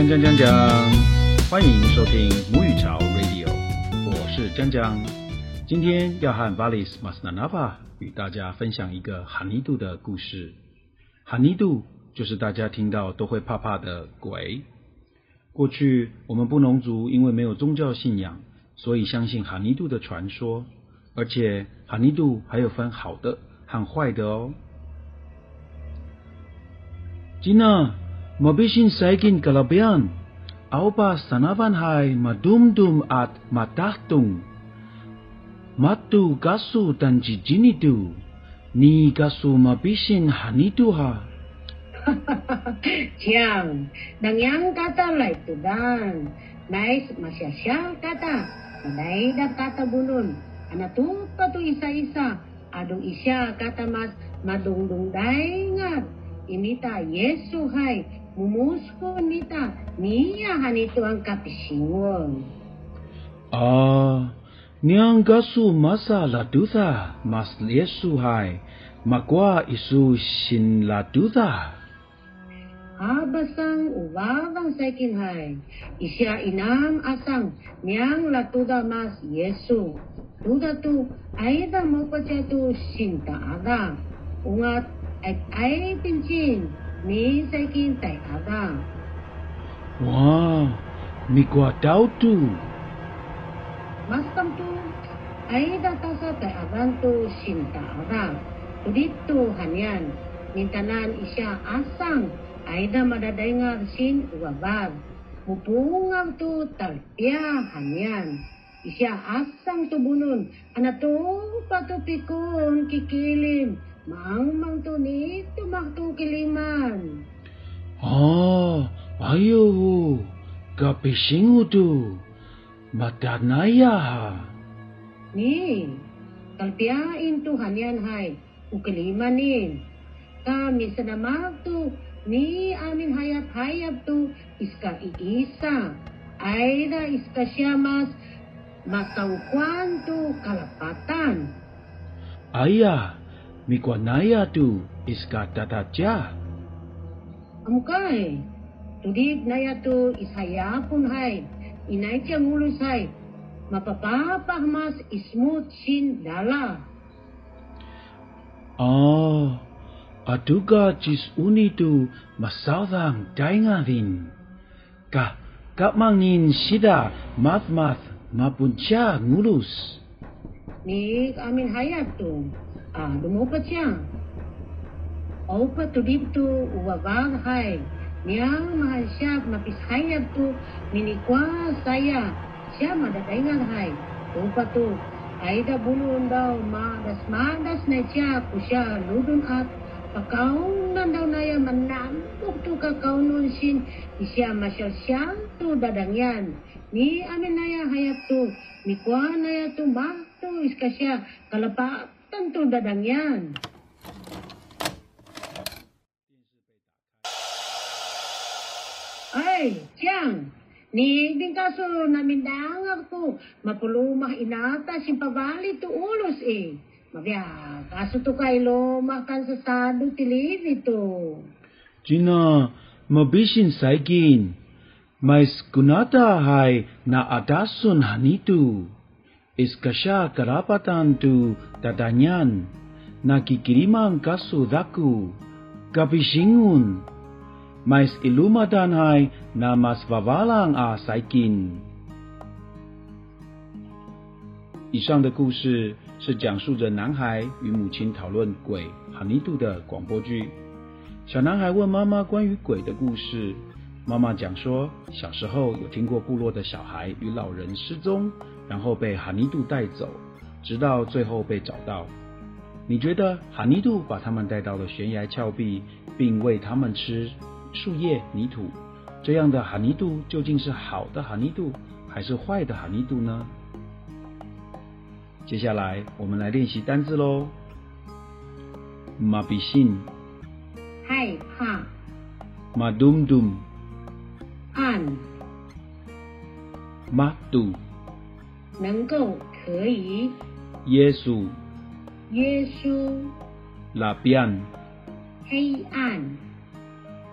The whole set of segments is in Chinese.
江江江江，欢迎收听母语潮 Radio，我是江江。今天要和 Valis Masnanava 与大家分享一个哈尼度的故事。哈尼度就是大家听到都会怕怕的鬼。过去我们布农族因为没有宗教信仰，所以相信哈尼度的传说，而且哈尼度还有分好的和坏的哦。Gina, mabisin saigin kalabian. Aupa sanavan hai madumdum at matahtung. Matu gasu dan jijinitu. Ni gasu mabisin hanitu ha. Chang, nangyang kata lai tudan. Nais masyasya kata. Nai da kata bulun. Anatu patu isa-isa. Adong isya kata mas madungdung daingat. Inita Yesu hai 모모스코니다 니야하니또한 카피싱원 Ah, Niang gasu masa laduta mas Yesu hai makwa isu shin laduta. Habasang uva saikin hai isya inang asang niang latuda mas Yesu. Duda tu aida mokocha tu sinta ada ungat ay ay pinchin 明最近在阿爸。哇，mi gua tau tu. Masam tu, aida tasa tai aban tu sinta aba. Udit tu hanian, mintanan isya asang, aida madadaingar sin uabar. Mupungaw tu talpia hanian. Isya asang tubunun, anato patupikon kikilim. Maang mang tuni tumaktu kiliman. Oh, ayo. Gapising utu. Matanaya. Ni, kalpiain Tuhan yan hay. Ukilimanin. Kami sa namag tu, ni amin hayat hayat tu, iska iisa. Aida iska siya mas matawkwan tu kalapatan. Ayah, Mikwanayadu iska tata cha. Amukai, tudi naya tu isaya pun hai, inaicha mulus ma papa mas ismut sin dala. Oh, aduga jis unidu masawang daingadin. Ka, ka mangin sida mat ma mapunca ngulus. Nik amin hayat tu. Lumupat siya. Opa tudid tu uwabag hay. Niyang mahal siya mapishayab tu minikwa saya. Siya madadaingan hay. Opa tu. Aida bulun daw madas-madas na siya ku siya ludun at pakaunan daw na yan manambok tu kakaunon sin isya masyasyang tu dadangyan. Ni amin na ya hayap tu. Mikwa na ya tu makto iska siya kalapatan tu dadangyan. Ay, Tiang, ni din kaso namin dangag to, mapulumah inata si pabali to ulos eh. Mabya, kaso to kay lomah kan sa sado tilivi to. Gina, mabisin saigin. Mais kunata hai na adasun hanitu. Iskasha karapatan tu dadanyan. Nakikiriman kasudaku Kapisingun. Mais ilumadan hai na mas vawalang a saikin。以上的故事是讲述着男孩与母亲讨论鬼哈尼度的广播剧。小男孩问妈妈关于鬼的故事，妈妈讲说，小时候有听过部落的小孩与老人失踪，然后被哈尼杜带走，直到最后被找到。你觉得哈尼杜把他们带到了悬崖峭壁，并喂他们吃树叶、泥土，这样的哈尼杜究竟是好的哈尼杜，还是坏的哈尼杜呢？接下来我们来练习单字喽。马比信、害怕、马 dumdum、按、马杜、能够、可以、耶稣、约书、拉边、黑暗、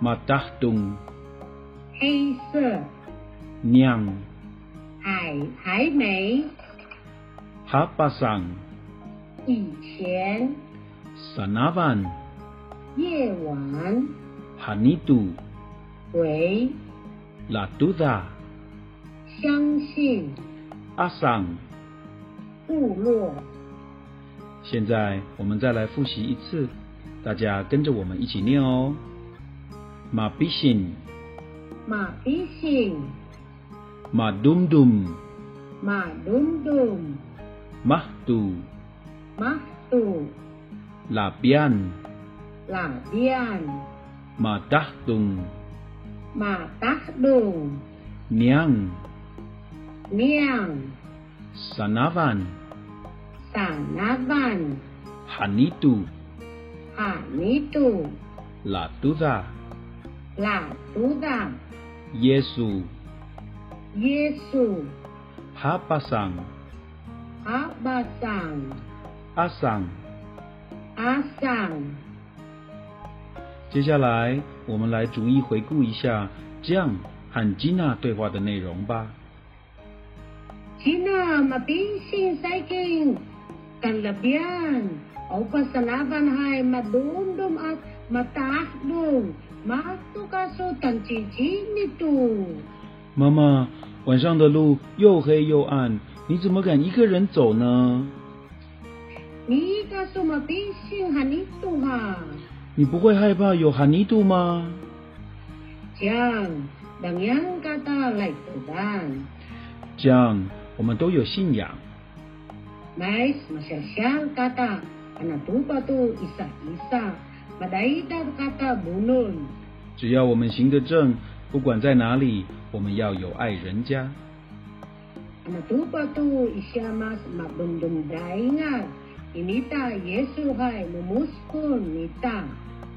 马达东、 黑色，娘海还没，哈巴桑以前，萨那万夜晚，哈尼 拉杜达相信，阿桑。部落，现在我们再来复习一次，大家跟着我们一起念哦。马比辛，马比信，马 dumdum 马东东，马 杜马杜，拉边拉边，马达东马达东，娘娘，萨那万萨那万，哈尼杜哈尼杜，拉杜达拉杜达，耶稣耶稣，哈巴桑阿巴桑，阿桑。阿桑，接下来 我们来逐一回顾一下酱和吉娜对话的内容吧。吉娜，马冰心塞金，干了边，奥巴萨拉班海马东东阿马达东，马杜卡苏当吉吉尼图。妈妈，晚上的路又黑又暗，你怎么敢一个人走呢？你告诉马冰心哈尼图哈。你不会害怕有含尼度吗？Diyan, dangyang kata laitudan. 这样我们都有信仰，Mais masyasyang kata anatupa to isa-isa. Madaidar kata bunun. 只要我们行得正，不管在哪里，我们要有爱人家。Anatupa to isya mas mabundum daingat. Inita Yesu hay mumuskon nita.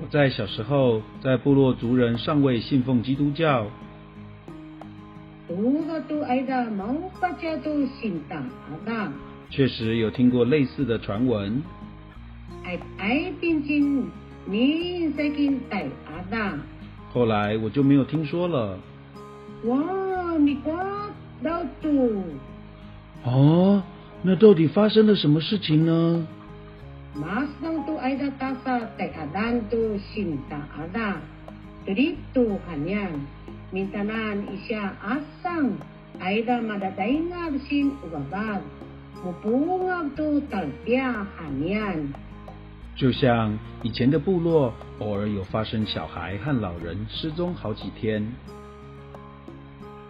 我在小时候在部落族人尚未信奉基督教。确实有听过类似的传闻。后来我就没有听说了。哦那到底发生了什么事情呢？就像以前的部落，偶尔有发生小孩和老人失踪好几天。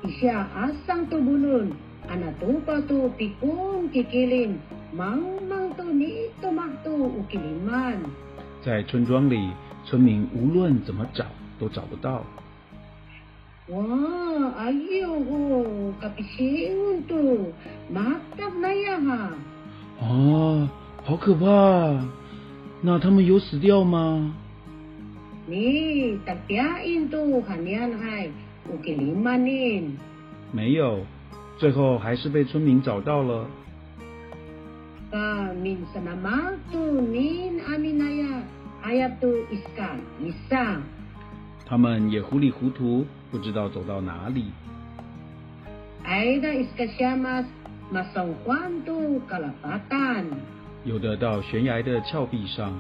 一下阿桑都不论，阿那多巴都比公给给林妈妈。在村庄里，村民无论怎么找都找不到。哇，哎呦哦，隔都，好可怕！那他们有死掉吗？特别印度，给呢。没有，最后还是被村民找到了。Ka minsan naman tu nin aminaya. Ayat tu iska, isa. 他们也糊里糊涂，不知道走到哪里。Aida iska siya mas masongkwan tu kalapatan. 有的到悬崖的峭壁上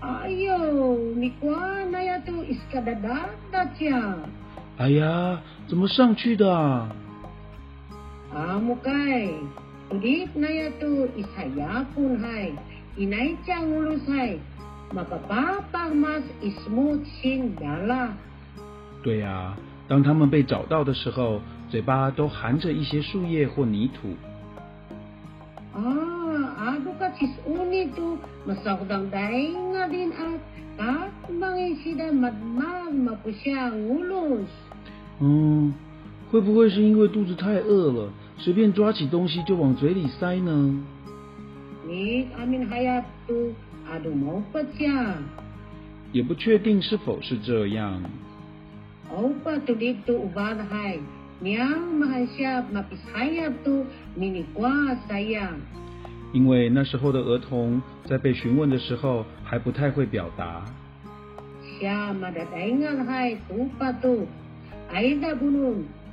，Ayo, ni kwa na ya tu iska dadada siya. 哎呀，怎么上去的啊？Amo kay, ulit 对呀、当他们被找到的时候，嘴巴都含着一些树叶或泥土。啊，阿古卡其乌尼都，马索当代阿丁阿，阿曼伊西的马曼马布夏乌鲁。嗯，会不会是因为肚子太饿了？随便抓起东西就往嘴里塞呢？也不确定是否是这样。欧巴都立都的海，娘马来西亚马比塞亚都咪咪瓜塞。因为那时候的儿童在被询问的时候还不太会表达。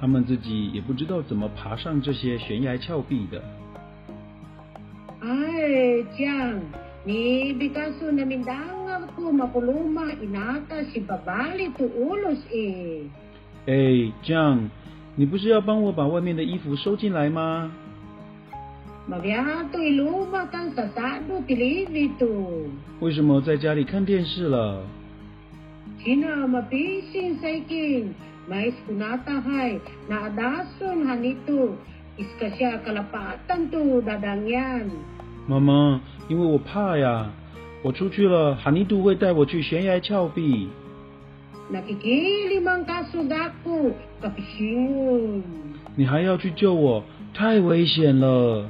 他们自己也不知道怎么爬上这些悬崖峭壁的。哎，姜，你别告诉我，你当阿古玛古罗马，一拿的是巴巴里兔耳朵，哎。哎，姜，你不是要帮我把外面的衣服收进来吗？那边对罗马干啥啥都比你多。为什么在家里看电视了？听到玛比心再见。Na adason hanito, kalapatan dadangyan. 妈妈，因为我怕呀，我出去了，哈尼杜会带我去悬崖峭壁。Nakikilimang kaso dako, kapisingon. 你还要去救我，太危险了。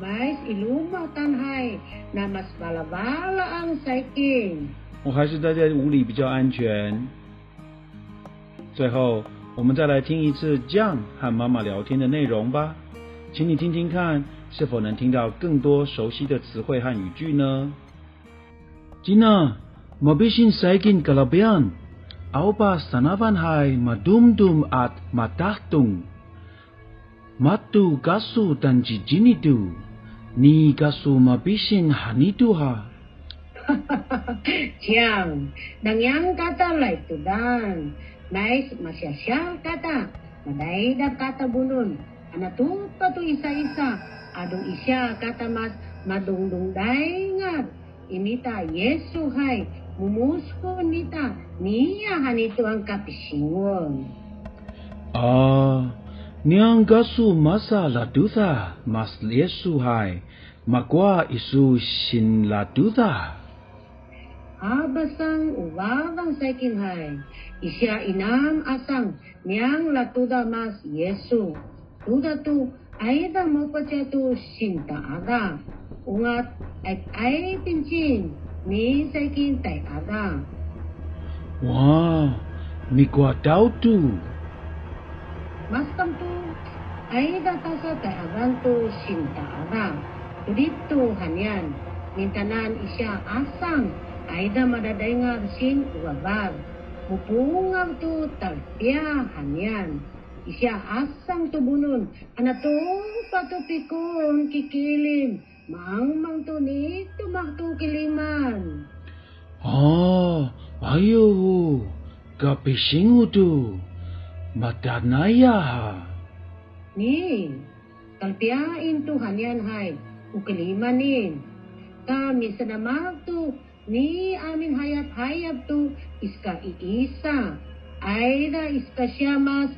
Mais ilumatan hay, na mas balabala ang sa ikin. 我还是待在屋里比较安全。最后，我们再来听一次酱和妈妈聊天的内容吧，请你听听看，是否能听到更多熟悉的词汇和语句呢？Gina, mabisin saigin kalabian, aupa sanavan hai madumdum at matahtung. Matu gasu dan jijinidu, ni gasu mabisin hanidu ha. Siyang, dangyang Mais masyasyang kata, madayda kata bunun. Anatupa tu isa-isa, adong isya kata mas madungdung dayngat. Imita Yesu hay, mumusko nita, niya hanito ang kapisingon. Ah, niang gasu masa laduta mas Yesu hai, magwa isu sin laduta abasang ubabang saikin hai. Isya inam asang niyang latuda mas Yesu. Tuda tu aida siya tu sinta ada. Ungat at ay pinchin ni saikin tai ada. Wah, ni kuat tu. Mas kam tu aida tasa tai adan tu sinta ada. Tudit tu hanyan. Mintanan isya asang ayda madadayngar sin uwabag. Mupungaw tu talpya hanyan. Isya asang tubunun, anato patupikon kikilim, maangmang tu ni tumakto kiliman. Ah, ayo, kapisingu tu. Matanaya ha. Ni, talpyain tu hanyan hay, ukilimanin. Kami sa namag tu, नहीं Amini hayat hayat tu, तो इसका ईसा aida इसका syamas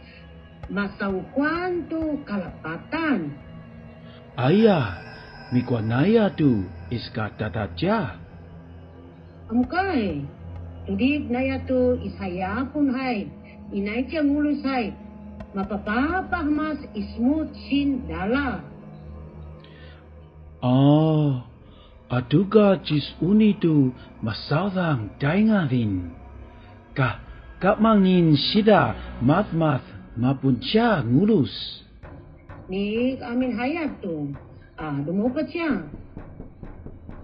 masaukuan tu kalapatan. Ayah, mikwanaya tu iska tataja. Amkai, tudig naya tu ishaya pun hai, inai tia ngulus hai, mapapapah ismut sin dala. Oh, Paduga jis unitu masawang daingarin. Ka, kapmangin sida matmath mapuncha ngurus. Ni amin hayat tu, ah dumukat siya.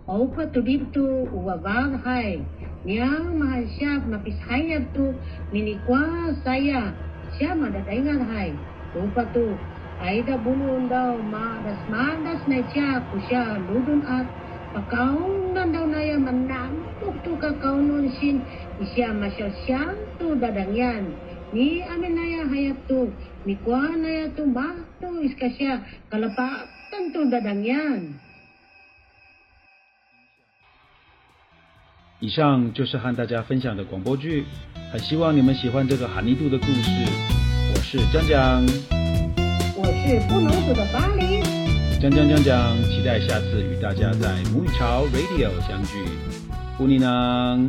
Aupa tudib tu uwabag hay, niyang mahasyap napishayat tu minikwa saya, siya madadaingan hai? Upa tu, aida bunuh daw ma dasmandas na siya kusya ludun at pakaunan daw na yan, manamtok to kakaunon sin, isya masyasyang to dadangyan. Ni amin na ya hayat to, ni kwa na ya to bakto, iska siya, kalapatan to dadangyan. 以上就是和大家分享的广播剧，很希望你们喜欢这个哈尼度的故事。我是江江，我是不能死的巴黎。讲讲讲讲，期待下次与大家在母语潮 Radio 相聚。布尼囊。